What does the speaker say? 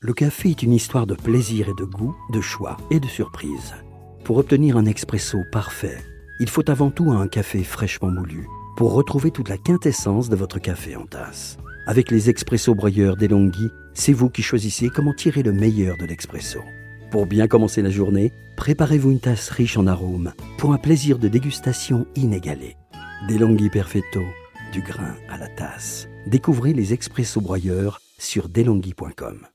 Le café est une histoire de plaisir et de goût, de choix et de surprise. Pour obtenir un expresso parfait, il faut avant tout un café fraîchement moulu pour retrouver toute la quintessence de votre café en tasse. Avec les expressos broyeurs DeLonghi, c'est vous qui choisissez comment tirer le meilleur de l'expresso. Pour bien commencer la journée, préparez-vous une tasse riche en arômes pour un plaisir de dégustation inégalé. DeLonghi Perfetto, du grain à la tasse. Découvrez les expressos broyeurs sur delonghi.com.